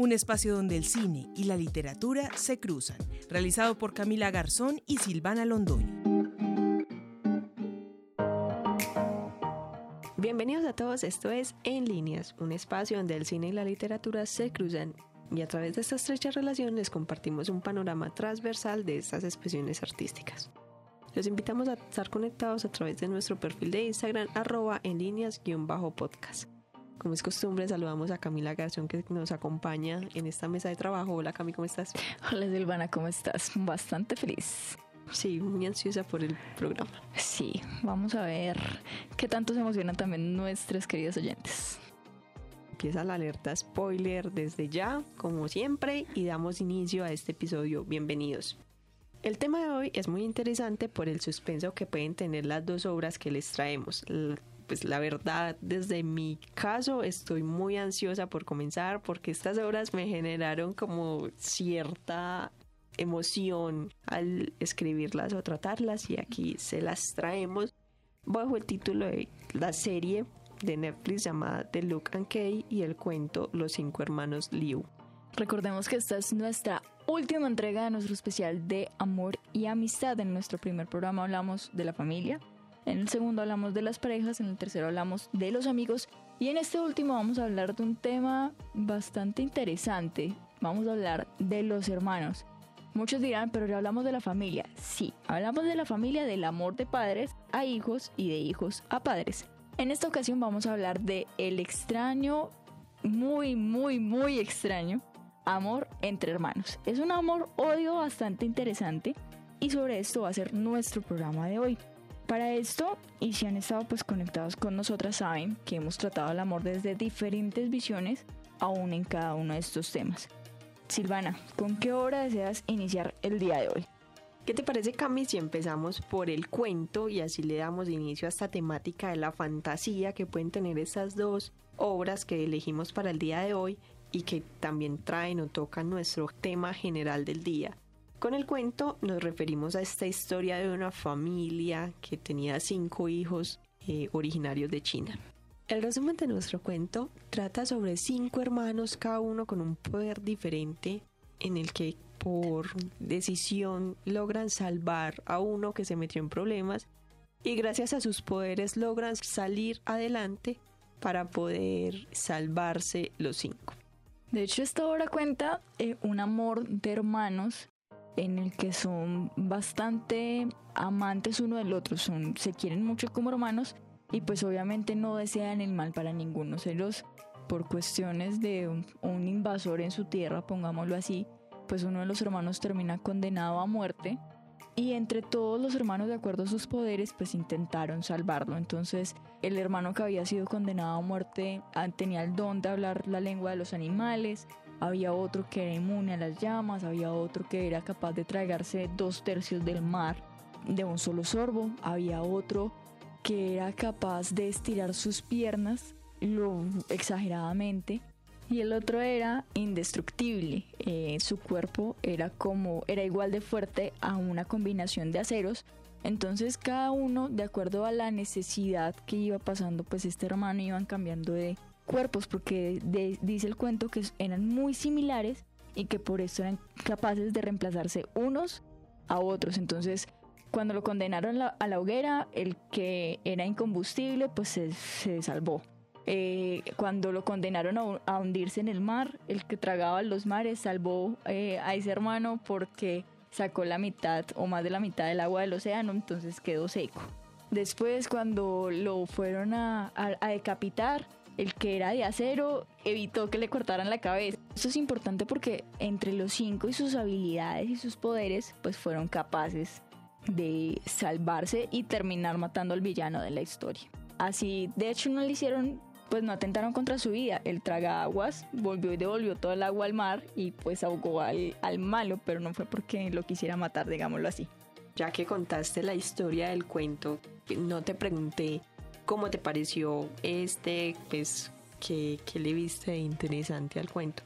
un espacio donde el cine y la literatura se cruzan, realizado por Camila Garzón y Silvana Londoño. Bienvenidos a todos, esto es En Líneas, un espacio donde el cine y la literatura se cruzan y a través de esta estrecha relación les compartimos un panorama transversal de estas expresiones artísticas. Los invitamos a estar conectados a través de nuestro perfil de Instagram arroba en líneas-podcast. Como es costumbre, saludamos a Camila Garzón que nos acompaña en esta mesa de trabajo. Hola Cami, ¿cómo estás? Hola Silvana, ¿cómo estás? Bastante feliz. Sí, muy ansiosa por el programa. Sí, vamos a ver qué tanto se emocionan también nuestros queridos oyentes. Empieza la alerta spoiler desde ya, como siempre, y damos inicio a este episodio. Bienvenidos. El tema de hoy es muy interesante por el suspenso que pueden tener las dos obras que les traemos. Pues la verdad, desde mi caso estoy muy ansiosa por comenzar porque estas obras me generaron como cierta emoción al escribirlas o tratarlas y aquí se las traemos bajo el título de la serie de Netflix llamada The Look and Kay y el cuento Los cinco hermanos Liu. Recordemos que esta es nuestra última entrega de nuestro especial de amor y amistad. En nuestro primer programa hablamos de la familia, en el segundo hablamos de las parejas, en el tercero hablamos de los amigos y en este último vamos a hablar de un tema bastante interesante. Vamos a hablar de los hermanos. Muchos dirán, pero ya hablamos de la familia. Sí, hablamos de la familia, del amor de padres a hijos y de hijos a padres. En esta ocasión vamos a hablar de el extraño, muy, muy, muy extraño amor entre hermanos. Es un amor-odio bastante interesante y sobre esto va a ser nuestro programa de hoy. Para esto, y si han estado pues conectados con nosotras, saben que hemos tratado el amor desde diferentes visiones, aún en cada uno de estos temas. Silvana, ¿con qué obra deseas iniciar el día de hoy? ¿Qué te parece, Cami, si empezamos por el cuento y así le damos inicio a esta temática de la fantasía que pueden tener estas dos obras que elegimos para el día de hoy y que también traen o tocan nuestro tema general del día. Con el cuento nos referimos a esta historia de una familia que tenía cinco hijos eh, originarios de China. El resumen de nuestro cuento trata sobre cinco hermanos, cada uno con un poder diferente, en el que por decisión logran salvar a uno que se metió en problemas y gracias a sus poderes logran salir adelante para poder salvarse los cinco. De hecho, esta obra cuenta eh, un amor de hermanos en el que son bastante amantes uno del otro, son, se quieren mucho como hermanos y pues obviamente no desean el mal para ninguno. Ellos, por cuestiones de un invasor en su tierra, pongámoslo así, pues uno de los hermanos termina condenado a muerte y entre todos los hermanos, de acuerdo a sus poderes, pues intentaron salvarlo. Entonces, el hermano que había sido condenado a muerte ah, tenía el don de hablar la lengua de los animales. Había otro que era inmune a las llamas. Había otro que era capaz de tragarse dos tercios del mar de un solo sorbo. Había otro que era capaz de estirar sus piernas lo exageradamente y el otro era indestructible. Eh, su cuerpo era como era igual de fuerte a una combinación de aceros. Entonces cada uno, de acuerdo a la necesidad que iba pasando, pues este hermano iban cambiando de cuerpos, porque dice el cuento que eran muy similares y que por eso eran capaces de reemplazarse unos a otros. Entonces cuando lo condenaron a la hoguera, el que era incombustible, pues se salvó. Eh, cuando lo condenaron a, hundirse en el mar, el que tragaba los mares salvó eh, a ese hermano porque sacó la mitad o más de la mitad del agua del océano, entonces quedó seco. Después, cuando lo fueron a, decapitar, el que era de acero evitó que le cortaran la cabeza. Esto es importante porque entre los cinco y sus habilidades y sus poderes, pues fueron capaces de salvarse y terminar matando al villano de la historia. Así, de hecho, no le hicieron pues no atentaron contra su vida. El traga aguas volvió y devolvió todo el agua al mar y pues ahogó al, al malo, pero no fue porque lo quisiera matar, digámoslo así. Ya que contaste la historia del cuento, no te pregunté cómo te pareció este, pues, que, que le viste interesante al cuento.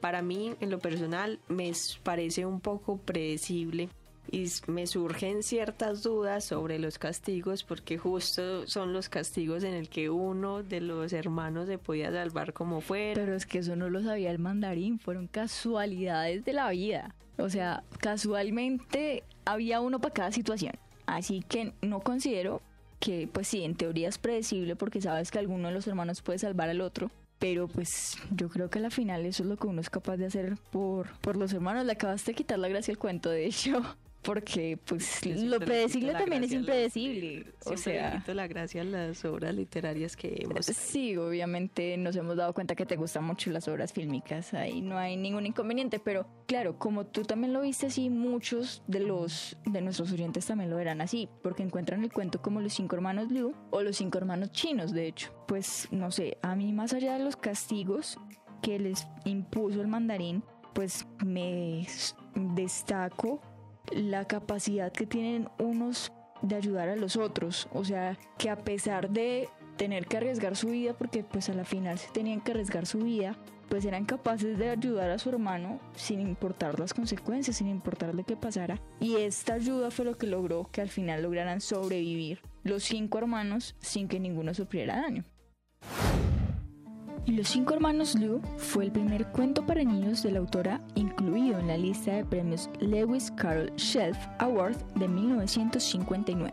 Para mí, en lo personal, me parece un poco predecible y me surgen ciertas dudas sobre los castigos porque justo son los castigos en el que uno de los hermanos se podía salvar como fuera. Pero es que eso no lo sabía el mandarín, fueron casualidades de la vida. O sea, casualmente había uno para cada situación. Así que no considero que, pues sí, en teoría es predecible porque sabes que alguno de los hermanos puede salvar al otro. Pero pues yo creo que a la final eso es lo que uno es capaz de hacer por, por los hermanos. Le acabaste de quitar la gracia al cuento, de hecho porque pues lo predecible también es impredecible. o sea, la gracia a las obras literarias que hemos. Sí, obviamente nos hemos dado cuenta que te gustan mucho las obras fílmicas, ahí no hay ningún inconveniente, pero claro, como tú también lo viste así, muchos de los de nuestros oyentes también lo verán así, porque encuentran el cuento como los cinco hermanos Liu o los cinco hermanos chinos, de hecho. Pues no sé, a mí más allá de los castigos que les impuso el mandarín, pues me destaco la capacidad que tienen unos de ayudar a los otros. O sea, que a pesar de tener que arriesgar su vida, porque pues a la final se tenían que arriesgar su vida, pues eran capaces de ayudar a su hermano sin importar las consecuencias, sin importar lo que pasara. Y esta ayuda fue lo que logró que al final lograran sobrevivir los cinco hermanos sin que ninguno sufriera daño. Los cinco hermanos Liu fue el primer cuento para niños de la autora incluido en la lista de premios Lewis Carroll Shelf Award de 1959.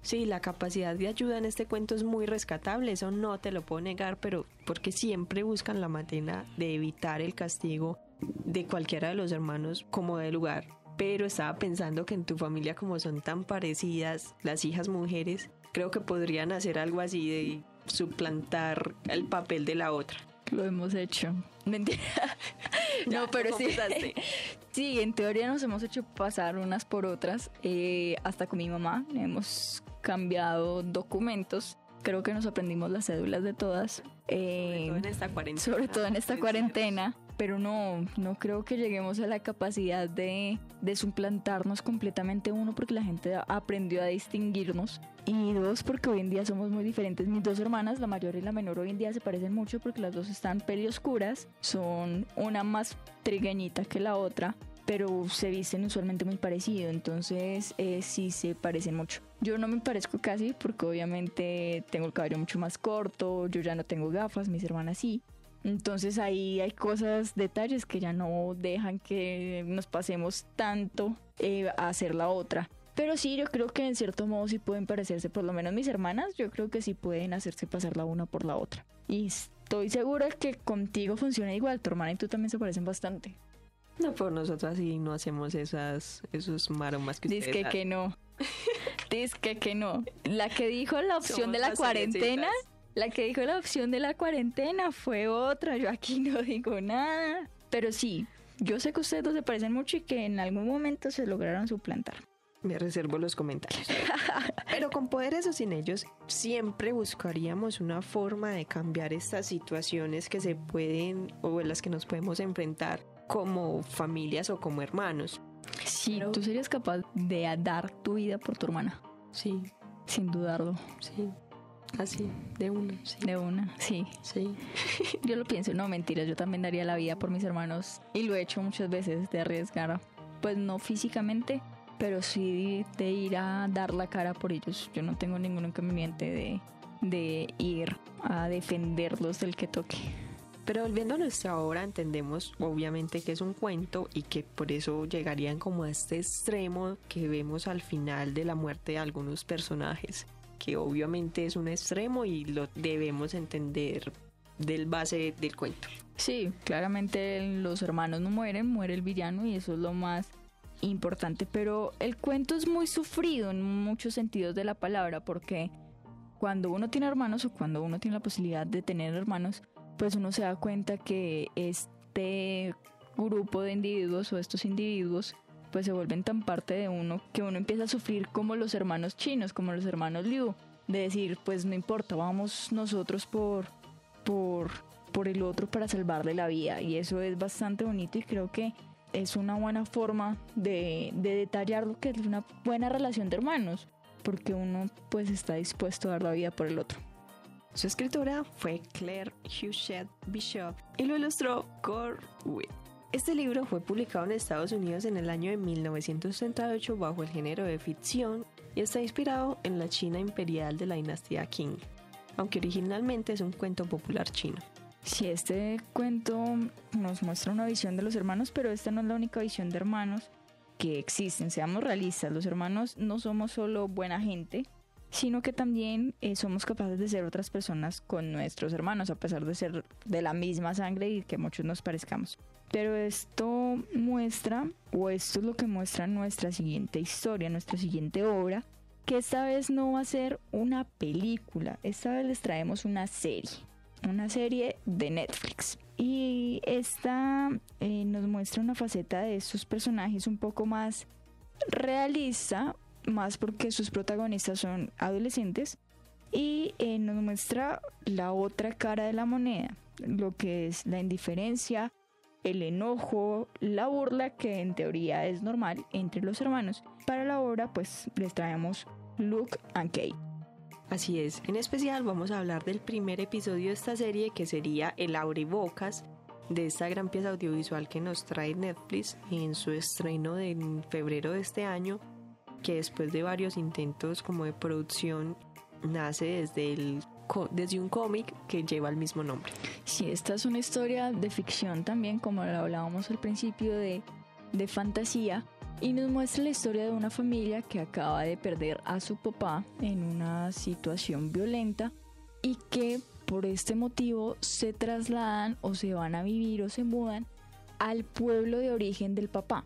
Sí, la capacidad de ayuda en este cuento es muy rescatable, eso no te lo puedo negar, pero porque siempre buscan la manera de evitar el castigo de cualquiera de los hermanos como de lugar. Pero estaba pensando que en tu familia como son tan parecidas las hijas mujeres, creo que podrían hacer algo así de suplantar el papel de la otra. Lo hemos hecho. Mentira. no, pero sí. sí, en teoría nos hemos hecho pasar unas por otras. Eh, hasta con mi mamá hemos cambiado documentos. Creo que nos aprendimos las cédulas de todas. sobre todo en esta cuarentena. Sobre todo en esta cuarentena pero no, no creo que lleguemos a la capacidad de, de suplantarnos completamente uno porque la gente aprendió a distinguirnos y dos porque hoy en día somos muy diferentes. Mis dos hermanas, la mayor y la menor, hoy en día se parecen mucho porque las dos están peli oscuras, son una más trigueñita que la otra, pero se visten usualmente muy parecido, entonces eh, sí se parecen mucho. Yo no me parezco casi porque obviamente tengo el cabello mucho más corto, yo ya no tengo gafas, mis hermanas sí, entonces ahí hay cosas, detalles que ya no dejan que nos pasemos tanto eh, a hacer la otra. Pero sí, yo creo que en cierto modo sí pueden parecerse, por lo menos mis hermanas, yo creo que sí pueden hacerse pasar la una por la otra. Y estoy segura que contigo funciona igual, tu hermana y tú también se parecen bastante. No, por nosotras sí no hacemos esas, esos maromas que Dice que no. Dice que no. La que dijo la opción de la cuarentena la que dijo la opción de la cuarentena fue otra, yo aquí no digo nada. Pero sí, yo sé que ustedes dos se parecen mucho y que en algún momento se lograron suplantar. Me reservo los comentarios. Pero con poderes o sin ellos, siempre buscaríamos una forma de cambiar estas situaciones que se pueden o en las que nos podemos enfrentar como familias o como hermanos. Sí, tú serías capaz de dar tu vida por tu hermana. Sí. Sin dudarlo. Sí. Así, de una. De una, sí. Sí. yo lo pienso, no mentiras, yo también daría la vida por mis hermanos y lo he hecho muchas veces de arriesgar, pues no físicamente, pero sí de ir a dar la cara por ellos. Yo no tengo ningún inconveniente de, de ir a defenderlos del que toque. Pero volviendo a nuestra obra, entendemos obviamente que es un cuento y que por eso llegarían como a este extremo que vemos al final de la muerte de algunos personajes que obviamente es un extremo y lo debemos entender del base del cuento. Sí, claramente los hermanos no mueren, muere el villano y eso es lo más importante, pero el cuento es muy sufrido en muchos sentidos de la palabra porque cuando uno tiene hermanos o cuando uno tiene la posibilidad de tener hermanos, pues uno se da cuenta que este grupo de individuos o estos individuos pues se vuelven tan parte de uno que uno empieza a sufrir como los hermanos chinos, como los hermanos Liu, de decir, pues no importa, vamos nosotros por, por, por el otro para salvarle la vida. Y eso es bastante bonito y creo que es una buena forma de, de detallar lo que es una buena relación de hermanos, porque uno pues está dispuesto a dar la vida por el otro. Su escritora fue Claire Huchet Bishop y lo ilustró Gore Este libro fue publicado en Estados Unidos en el año de 1938 bajo el género de ficción y está inspirado en la China imperial de la dinastía Qing, aunque originalmente es un cuento popular chino. Si este cuento nos muestra una visión de los hermanos, pero esta no es la única visión de hermanos que existen. Seamos realistas, los hermanos no somos solo buena gente, sino que también eh, somos capaces de ser otras personas con nuestros hermanos, a pesar de ser de la misma sangre y que muchos nos parezcamos. Pero esto muestra, o esto es lo que muestra nuestra siguiente historia, nuestra siguiente obra, que esta vez no va a ser una película, esta vez les traemos una serie, una serie de Netflix. Y esta eh, nos muestra una faceta de estos personajes un poco más realista, más porque sus protagonistas son adolescentes, y eh, nos muestra la otra cara de la moneda, lo que es la indiferencia, el enojo, la burla, que en teoría es normal entre los hermanos. Para la obra, pues les traemos Luke and Kate. Así es, en especial vamos a hablar del primer episodio de esta serie que sería el bocas de esta gran pieza audiovisual que nos trae Netflix en su estreno de febrero de este año, que después de varios intentos como de producción nace desde el desde un cómic que lleva el mismo nombre. Sí, esta es una historia de ficción también, como lo hablábamos al principio, de, de fantasía. Y nos muestra la historia de una familia que acaba de perder a su papá en una situación violenta y que por este motivo se trasladan o se van a vivir o se mudan al pueblo de origen del papá.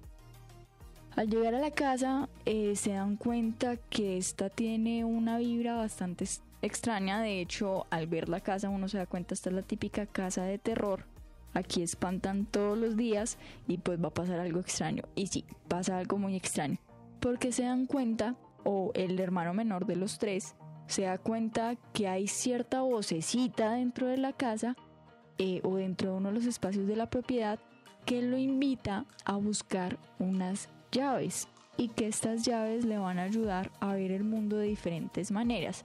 Al llegar a la casa eh, se dan cuenta que esta tiene una vibra bastante extraña. De hecho, al ver la casa uno se da cuenta, esta es la típica casa de terror. Aquí espantan todos los días y pues va a pasar algo extraño. Y sí, pasa algo muy extraño. Porque se dan cuenta, o el hermano menor de los tres, se da cuenta que hay cierta vocecita dentro de la casa eh, o dentro de uno de los espacios de la propiedad que lo invita a buscar unas llaves y que estas llaves le van a ayudar a ver el mundo de diferentes maneras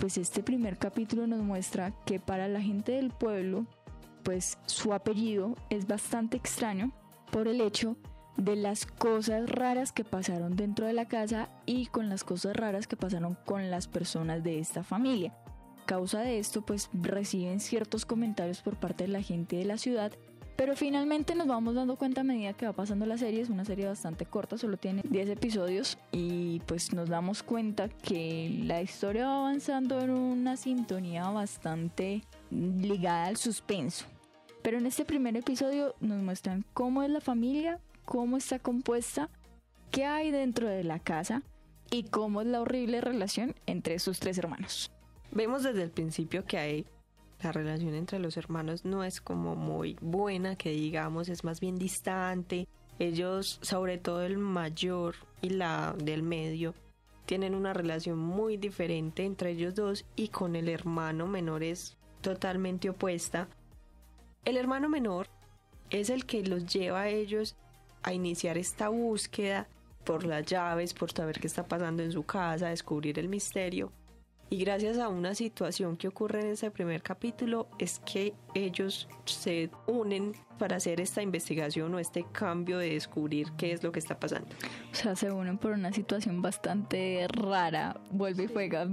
pues este primer capítulo nos muestra que para la gente del pueblo, pues su apellido es bastante extraño por el hecho de las cosas raras que pasaron dentro de la casa y con las cosas raras que pasaron con las personas de esta familia. causa de esto, pues reciben ciertos comentarios por parte de la gente de la ciudad pero finalmente nos vamos dando cuenta a medida que va pasando la serie, es una serie bastante corta, solo tiene 10 episodios y pues nos damos cuenta que la historia va avanzando en una sintonía bastante ligada al suspenso. Pero en este primer episodio nos muestran cómo es la familia, cómo está compuesta, qué hay dentro de la casa y cómo es la horrible relación entre sus tres hermanos. Vemos desde el principio que hay la relación entre los hermanos no es como muy buena, que digamos, es más bien distante. Ellos, sobre todo el mayor y la del medio, tienen una relación muy diferente entre ellos dos y con el hermano menor es totalmente opuesta. El hermano menor es el que los lleva a ellos a iniciar esta búsqueda por las llaves, por saber qué está pasando en su casa, descubrir el misterio. Y gracias a una situación que ocurre en ese primer capítulo es que ellos se unen para hacer esta investigación o este cambio de descubrir qué es lo que está pasando. O sea, se unen por una situación bastante rara, vuelve y juega,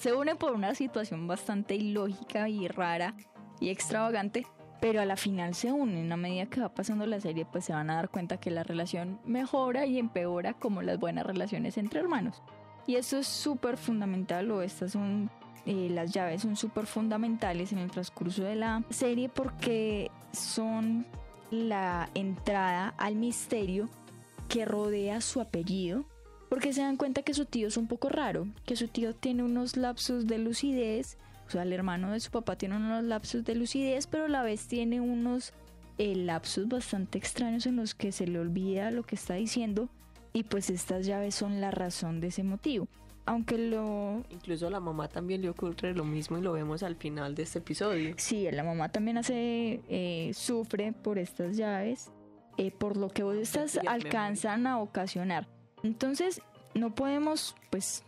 se unen por una situación bastante ilógica y rara y extravagante, pero a la final se unen. A medida que va pasando la serie, pues se van a dar cuenta que la relación mejora y empeora como las buenas relaciones entre hermanos. Y esto es súper fundamental, o estas son eh, las llaves son súper fundamentales en el transcurso de la serie porque son la entrada al misterio que rodea su apellido. Porque se dan cuenta que su tío es un poco raro, que su tío tiene unos lapsos de lucidez, o sea, el hermano de su papá tiene unos lapsos de lucidez, pero a la vez tiene unos eh, lapsos bastante extraños en los que se le olvida lo que está diciendo y pues estas llaves son la razón de ese motivo. Aunque lo... Incluso a la mamá también le ocurre lo mismo y lo vemos al final de este episodio. Sí, la mamá también hace, eh, sufre por estas llaves, eh, por lo que estas alcanzan a ocasionar. Entonces, no podemos, pues,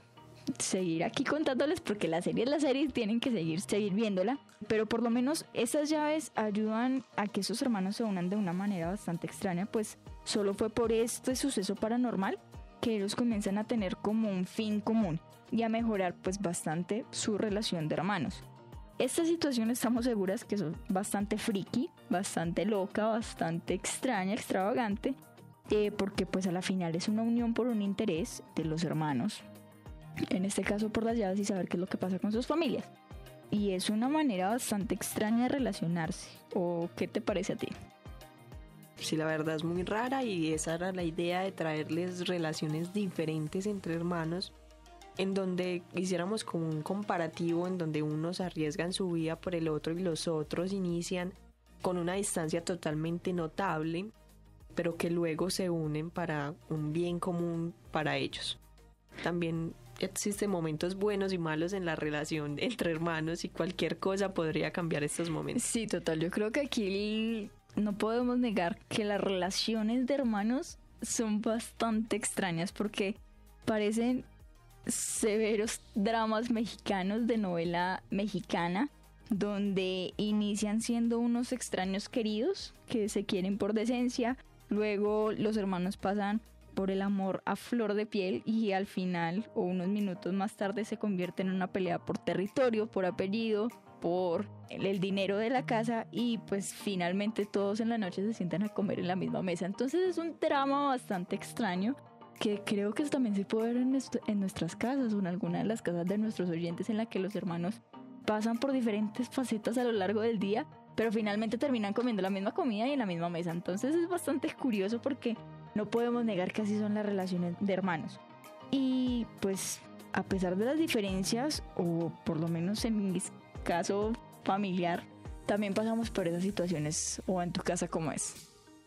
seguir aquí contándoles porque la serie es la serie tienen que seguir, seguir viéndola. Pero por lo menos esas llaves ayudan a que esos hermanos se unan de una manera bastante extraña, pues solo fue por este suceso paranormal que ellos comienzan a tener como un fin común y a mejorar pues bastante su relación de hermanos. Esta situación estamos seguras que es bastante friki, bastante loca, bastante extraña, extravagante, eh, porque pues a la final es una unión por un interés de los hermanos, en este caso por las llaves y saber qué es lo que pasa con sus familias. Y es una manera bastante extraña de relacionarse. ¿O qué te parece a ti? Sí, la verdad es muy rara y esa era la idea de traerles relaciones diferentes entre hermanos en donde hiciéramos como un comparativo en donde unos arriesgan su vida por el otro y los otros inician con una distancia totalmente notable, pero que luego se unen para un bien común para ellos. También existen momentos buenos y malos en la relación entre hermanos y cualquier cosa podría cambiar estos momentos. Sí, total. Yo creo que aquí no podemos negar que las relaciones de hermanos son bastante extrañas porque parecen severos dramas mexicanos de novela mexicana donde inician siendo unos extraños queridos que se quieren por decencia, luego los hermanos pasan por el amor a flor de piel y al final o unos minutos más tarde se convierte en una pelea por territorio, por apellido, por el dinero de la casa y pues finalmente todos en la noche se sientan a comer en la misma mesa. Entonces es un drama bastante extraño que creo que también se puede ver en, nuestras casas o en alguna de las casas de nuestros oyentes en la que los hermanos pasan por diferentes facetas a lo largo del día, pero finalmente terminan comiendo la misma comida y en la misma mesa. Entonces es bastante curioso porque no podemos negar que así son las relaciones de hermanos. Y pues a pesar de las diferencias, o por lo menos en mi caso familiar, también pasamos por esas situaciones o en tu casa como es.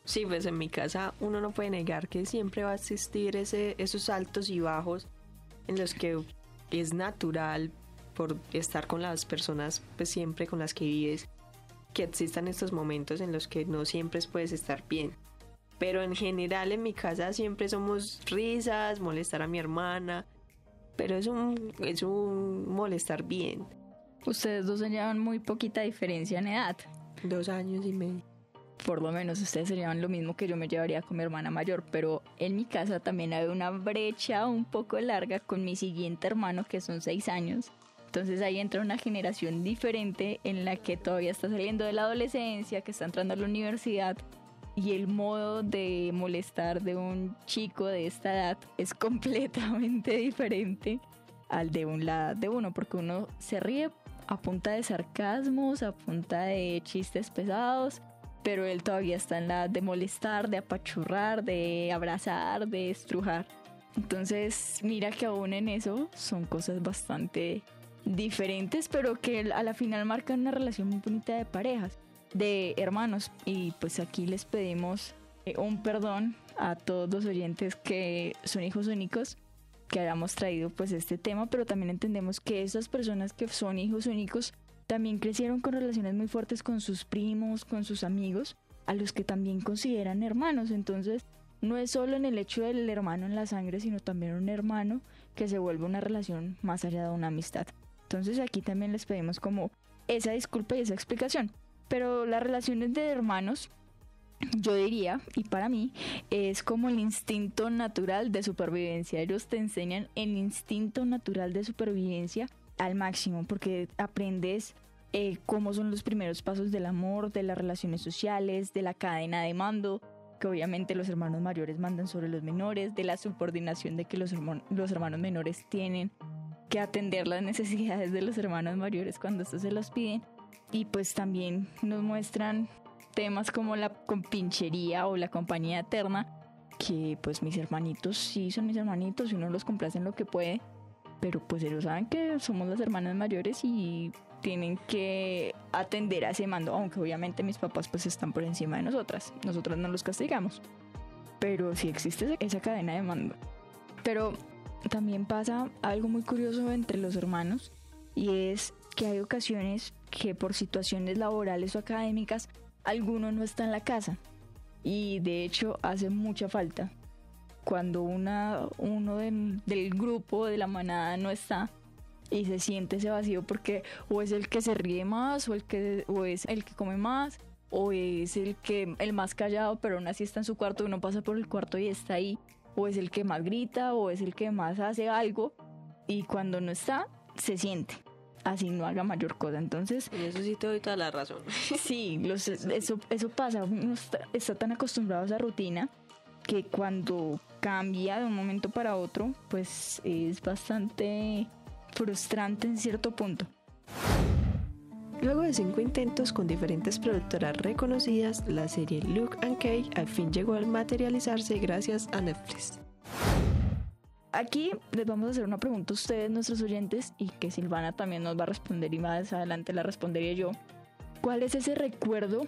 Sí, pues en mi casa uno no puede negar que siempre va a existir ese, esos altos y bajos en los que es natural por estar con las personas pues siempre con las que vives que existan estos momentos en los que no siempre puedes estar bien. Pero en general en mi casa siempre somos risas, molestar a mi hermana, pero es un, es un molestar bien. Ustedes dos se llevan muy poquita diferencia en edad. Dos años y medio. Por lo menos ustedes serían lo mismo que yo me llevaría con mi hermana mayor, pero en mi casa también hay una brecha un poco larga con mi siguiente hermano que son seis años. Entonces ahí entra una generación diferente en la que todavía está saliendo de la adolescencia, que está entrando a la universidad y el modo de molestar de un chico de esta edad es completamente diferente al de un de uno, porque uno se ríe a punta de sarcasmos, a punta de chistes pesados, pero él todavía está en la de molestar, de apachurrar, de abrazar, de estrujar. Entonces, mira que aún en eso son cosas bastante diferentes, pero que a la final marcan una relación muy bonita de parejas de hermanos y pues aquí les pedimos eh, un perdón a todos los oyentes que son hijos únicos que hayamos traído pues este tema, pero también entendemos que esas personas que son hijos únicos también crecieron con relaciones muy fuertes con sus primos, con sus amigos, a los que también consideran hermanos. Entonces, no es solo en el hecho del hermano en la sangre, sino también un hermano que se vuelve una relación más allá de una amistad. Entonces, aquí también les pedimos como esa disculpa y esa explicación. Pero las relaciones de hermanos, yo diría, y para mí, es como el instinto natural de supervivencia. Ellos te enseñan el instinto natural de supervivencia al máximo, porque aprendes eh, cómo son los primeros pasos del amor, de las relaciones sociales, de la cadena de mando, que obviamente los hermanos mayores mandan sobre los menores, de la subordinación de que los, los hermanos menores tienen que atender las necesidades de los hermanos mayores cuando estos se los piden y pues también nos muestran temas como la compinchería o la compañía eterna, que pues mis hermanitos sí son mis hermanitos y uno los complace en lo que puede, pero pues ellos saben que somos las hermanas mayores y tienen que atender a ese mando, aunque obviamente mis papás pues están por encima de nosotras, nosotras no los castigamos, pero sí existe esa cadena de mando. Pero también pasa algo muy curioso entre los hermanos y es que hay ocasiones que por situaciones laborales o académicas alguno no está en la casa y de hecho hace mucha falta. cuando una, uno del, grupo, de la manada no está y se siente ese vacío porque o es el que se ríe más o el que o es el que come más o es el que el más callado pero aún así está en su cuarto uno pasa por el cuarto y está ahí o es el que más grita o es el que más hace algo y cuando no está se siente así no haga mayor cosa entonces En eso sí te doy toda la razón. Sí, los- eso, eso pasa. Uno está, está tan acostumbrado a esa rutina que cuando cambia de un momento para otro, pues es bastante frustrante en cierto punto. Luego de cinco intentos con diferentes productoras reconocidas, la serie Luke and Kay al fin llegó a materializarse gracias a Netflix. Aquí les vamos a hacer una pregunta a ustedes, nuestros oyentes, y que Silvana también nos va a responder y más adelante la responderé yo. ¿Cuál es ese recuerdo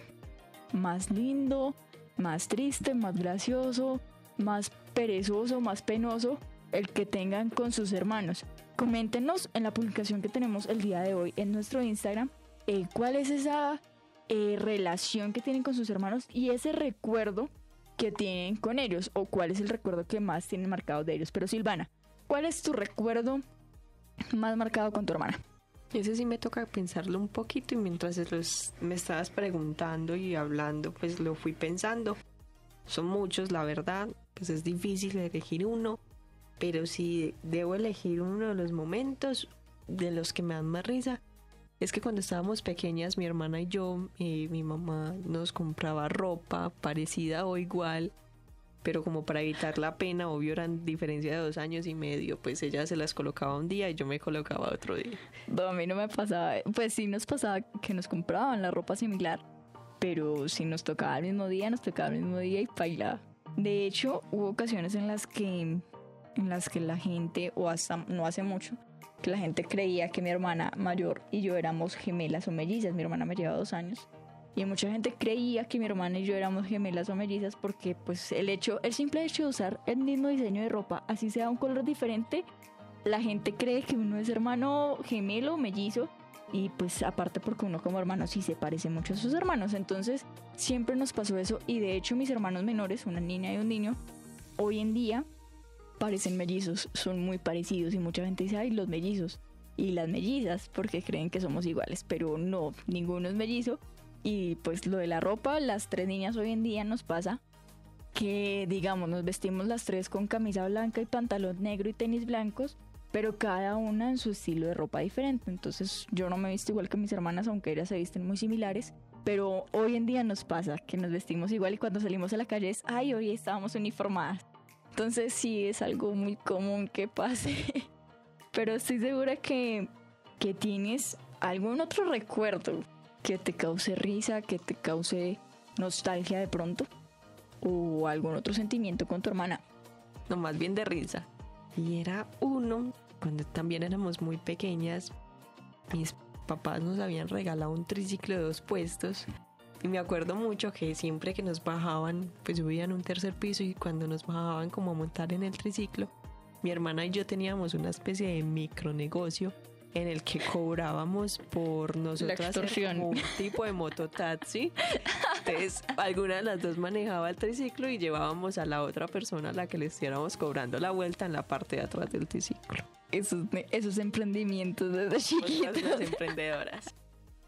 más lindo, más triste, más gracioso, más perezoso, más penoso, el que tengan con sus hermanos? Coméntenos en la publicación que tenemos el día de hoy en nuestro Instagram eh, cuál es esa eh, relación que tienen con sus hermanos y ese recuerdo que tienen con ellos o cuál es el recuerdo que más tienen marcado de ellos. Pero Silvana, ¿cuál es tu recuerdo más marcado con tu hermana? Ese sí me toca pensarlo un poquito y mientras me estabas preguntando y hablando, pues lo fui pensando. Son muchos, la verdad, pues es difícil elegir uno, pero si debo elegir uno de los momentos de los que me dan más risa, es que cuando estábamos pequeñas, mi hermana y yo, eh, mi mamá nos compraba ropa parecida o igual, pero como para evitar la pena, obvio eran diferencia de dos años y medio, pues ella se las colocaba un día y yo me colocaba otro día. No, a mí no me pasaba, pues sí nos pasaba que nos compraban la ropa similar, pero si nos tocaba el mismo día, nos tocaba el mismo día y bailaba. De hecho, hubo ocasiones en las que, en las que la gente, o hasta no hace mucho, que la gente creía que mi hermana mayor y yo éramos gemelas o mellizas. Mi hermana me lleva dos años. Y mucha gente creía que mi hermana y yo éramos gemelas o mellizas porque pues el hecho, el simple hecho de usar el mismo diseño de ropa, así sea un color diferente, la gente cree que uno es hermano gemelo o mellizo y pues aparte porque uno como hermano sí se parece mucho a sus hermanos. Entonces siempre nos pasó eso y de hecho mis hermanos menores, una niña y un niño, hoy en día parecen mellizos, son muy parecidos y mucha gente dice, ay, los mellizos y las mellizas porque creen que somos iguales, pero no, ninguno es mellizo. Y pues lo de la ropa, las tres niñas hoy en día nos pasa que digamos nos vestimos las tres con camisa blanca y pantalón negro y tenis blancos, pero cada una en su estilo de ropa diferente. Entonces yo no me visto igual que mis hermanas, aunque ellas se visten muy similares. Pero hoy en día nos pasa que nos vestimos igual y cuando salimos a la calle es, ay, hoy estábamos uniformadas. Entonces sí es algo muy común que pase. Pero estoy segura que, que tienes algún otro recuerdo que te cause risa, que te cause nostalgia de pronto. O algún otro sentimiento con tu hermana. no más bien de risa. Y era uno, cuando también éramos muy pequeñas, mis papás nos habían regalado un triciclo de dos puestos. Y me acuerdo mucho que siempre que nos bajaban, pues subían un tercer piso y cuando nos bajaban como a montar en el triciclo, mi hermana y yo teníamos una especie de micronegocio en el que cobrábamos por nosotros un tipo de mototaxi. Entonces, alguna de las dos manejaba el triciclo y llevábamos a la otra persona a la que le estuviéramos cobrando la vuelta en la parte de atrás del triciclo. Esos, esos emprendimientos desde chiquitos. las emprendedoras.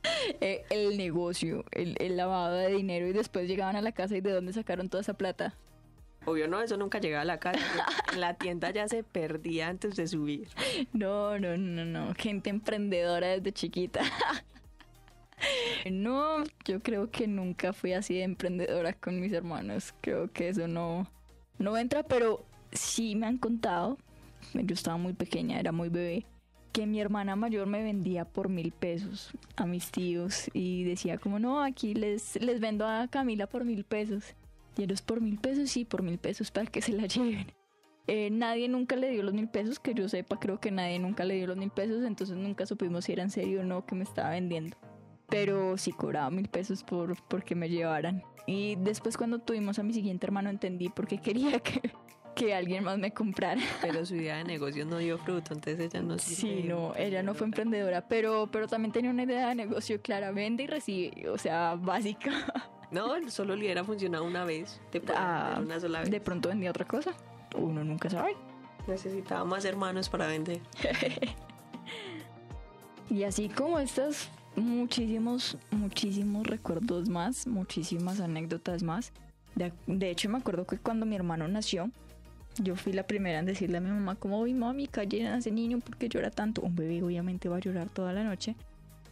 Eh, el negocio, el, el lavado de dinero y después llegaban a la casa y de dónde sacaron toda esa plata. Obvio no, eso nunca llegaba a la casa. En la tienda ya se perdía antes de subir. No, no, no, no. Gente emprendedora desde chiquita. No, yo creo que nunca fui así de emprendedora con mis hermanos. Creo que eso no, no entra, pero sí me han contado, yo estaba muy pequeña, era muy bebé, que mi hermana mayor me vendía por mil pesos a mis tíos y decía como, no, aquí les, les vendo a Camila por mil pesos. Y ellos por mil pesos, sí, por mil pesos para que se la lleven. Eh, nadie nunca le dio los mil pesos, que yo sepa, creo que nadie nunca le dio los mil pesos, entonces nunca supimos si era en serio o no que me estaba vendiendo. Pero sí cobraba mil pesos por porque me llevaran. Y después cuando tuvimos a mi siguiente hermano entendí por qué quería que, que alguien más me comprara. Pero su idea de negocio no dio fruto, entonces ella no Sí, no, ella no fue emprendedora. pero, pero también tenía una idea de negocio clara, vende y recibe, o sea, básica. No, solo le hubiera funcionado una vez. Te Ah, una sola vez. De pronto vendía otra cosa. uno nunca sabe. Necesitaba más hermanos para vender. y así como estos muchísimos, muchísimos recuerdos más, muchísimas anécdotas más. De, de, hecho, me acuerdo que cuando mi hermano nació, yo fui la primera en decirle a mi mamá, como, uy, mami, callen a ese niño porque llora tanto. Un bebé obviamente va a llorar toda la noche.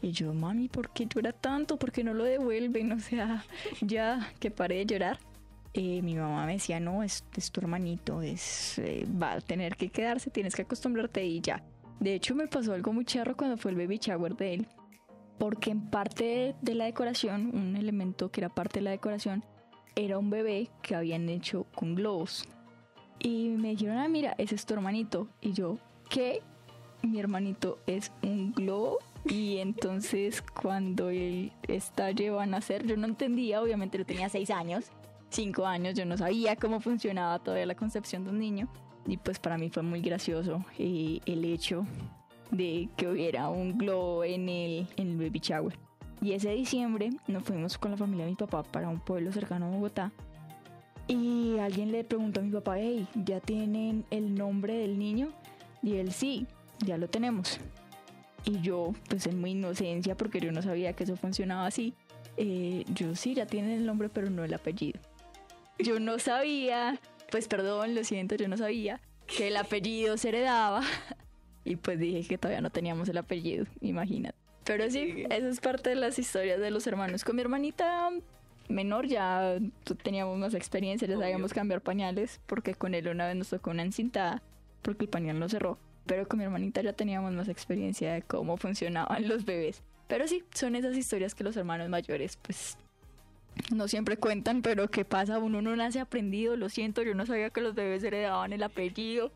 Y yo, mami, ¿por qué llora tanto? ¿Por qué no lo devuelven? O sea, ya que pare de llorar. Eh, mi mamá me decía, no, es, es tu hermanito, es, eh, va a tener que quedarse, tienes que acostumbrarte y ya. De hecho, me pasó algo muy charro cuando fue el baby shower de él, porque en parte de la decoración, un elemento que era parte de la decoración, era un bebé que habían hecho con globos. Y me dijeron, ah, mira, ese es tu hermanito. Y yo, ¿qué? Mi hermanito es un globo. Y entonces cuando él estalle a nacer, yo no entendía, obviamente lo tenía seis años, cinco años, yo no sabía cómo funcionaba todavía la concepción de un niño. Y pues para mí fue muy gracioso eh, el hecho de que hubiera un globo en el, en el baby shower. Y ese diciembre nos fuimos con la familia de mi papá para un pueblo cercano a Bogotá. Y alguien le preguntó a mi papá, hey, ¿ya tienen el nombre del niño? Y él, sí, ya lo tenemos. Y yo, pues en mi inocencia, porque yo no sabía que eso funcionaba así, eh, yo sí, ya tienen el nombre, pero no el apellido. Yo no sabía, pues perdón, lo siento, yo no sabía que el apellido se heredaba. Y pues dije que todavía no teníamos el apellido, imagínate. Pero sí, esa es parte de las historias de los hermanos. Con mi hermanita menor ya teníamos más experiencia, ya sabíamos cambiar pañales, porque con él una vez nos tocó una encintada, porque el pañal no cerró. Pero con mi hermanita ya teníamos más experiencia de cómo funcionaban los bebés. Pero sí, son esas historias que los hermanos mayores pues no siempre cuentan, pero ¿qué pasa? Uno no nace aprendido, lo siento, yo no sabía que los bebés heredaban el apellido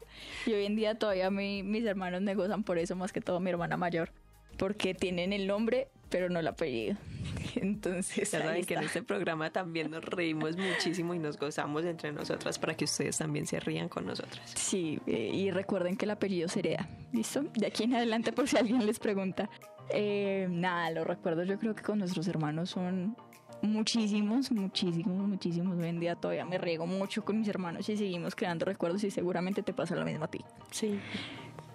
y hoy en día todavía mis hermanos me gozan por eso, más que todo mi hermana mayor, porque tienen el nombre, pero no el apellido. Entonces, ya saben que en este programa también nos reímos muchísimo y nos gozamos entre nosotras para que ustedes también se rían con nosotras. Sí, eh, y recuerden que el apellido se hereda, ¿listo? De aquí en adelante, por si alguien les pregunta. Eh, nada, los recuerdos yo creo que con nuestros hermanos son muchísimos, muchísimos, muchísimos. Hoy en día todavía me riego mucho con mis hermanos y seguimos creando recuerdos y seguramente te pasa lo mismo a ti. Sí.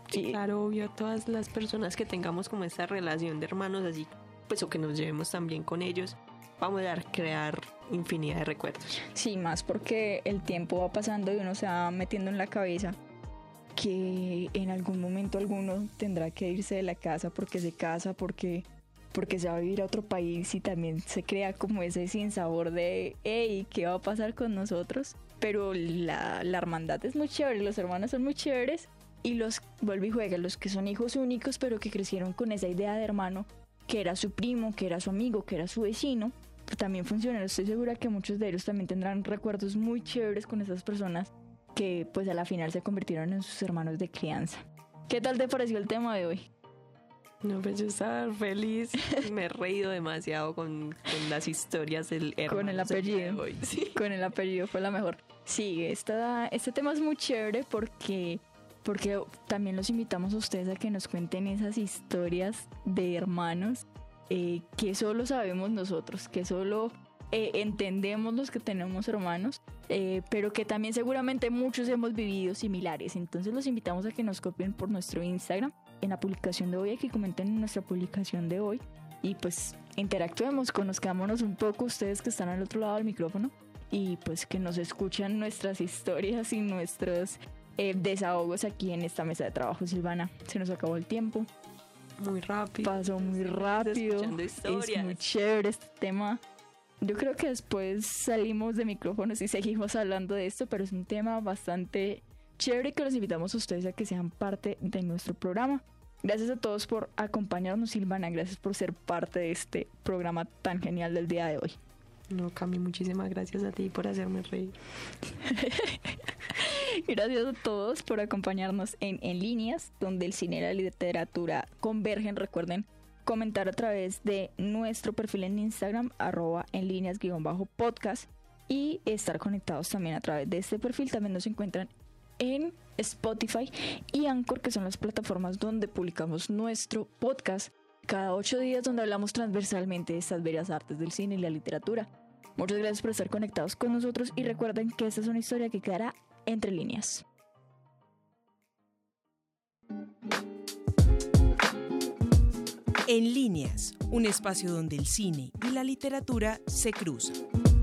Sí, claro, obvio, todas las personas que tengamos como esta relación de hermanos así, pues o que nos llevemos también con ellos, vamos a crear infinidad de recuerdos. Sí, más porque el tiempo va pasando y uno se va metiendo en la cabeza que en algún momento alguno tendrá que irse de la casa porque se casa, porque porque se va a vivir a otro país y también se crea como ese sinsabor de, hey, ¿qué va a pasar con nosotros? Pero la, la hermandad es muy chévere, los hermanos son muy chéveres y los, vuelve y juega, los que son hijos únicos pero que crecieron con esa idea de hermano, que era su primo, que era su amigo, que era su vecino, también funciona. Estoy segura que muchos de ellos también tendrán recuerdos muy chéveres con esas personas que pues a la final se convirtieron en sus hermanos de crianza. ¿Qué tal te pareció el tema de hoy? No, pues yo estaba feliz. Me he reído demasiado con, las historias del hermano. Con el apellido. Sí. Con el apellido fue la mejor. Sí, esta, este tema es muy chévere porque, porque también los invitamos a ustedes a que nos cuenten esas historias de hermanos eh, que solo sabemos nosotros, que solo eh, entendemos los que tenemos hermanos, eh, pero que también seguramente muchos hemos vivido similares. Entonces los invitamos a que nos copien por nuestro Instagram en la publicación de hoy, a que comenten en nuestra publicación de hoy y pues interactuemos, conozcámonos un poco ustedes que están al otro lado del micrófono y pues que nos escuchan nuestras historias y nuestros eh, desahogos aquí en esta mesa de trabajo, Silvana. Se nos acabó el tiempo. Muy rápido. Pasó muy rápido. Es muy chévere este tema. Yo creo que después salimos de micrófonos y seguimos hablando de esto, pero es un tema bastante chévere que los invitamos a ustedes a que sean parte de nuestro programa. Gracias a todos por acompañarnos, Silvana. Gracias por ser parte de este programa tan genial del día de hoy. No, Cami, muchísimas gracias a ti por hacerme reír. gracias a todos por acompañarnos en En Líneas, donde el cine y la literatura convergen. Recuerden comentar a través de nuestro perfil en Instagram, arroba en líneas-podcast, y estar conectados también a través de este perfil. También nos encuentran en Spotify y Anchor, que son las plataformas donde publicamos nuestro podcast cada ocho días, donde hablamos transversalmente de estas bellas artes del cine y la literatura. Muchas gracias por estar conectados con nosotros y recuerden que esta es una historia que quedará Entre líneas. En líneas, un espacio donde el cine y la literatura se cruzan.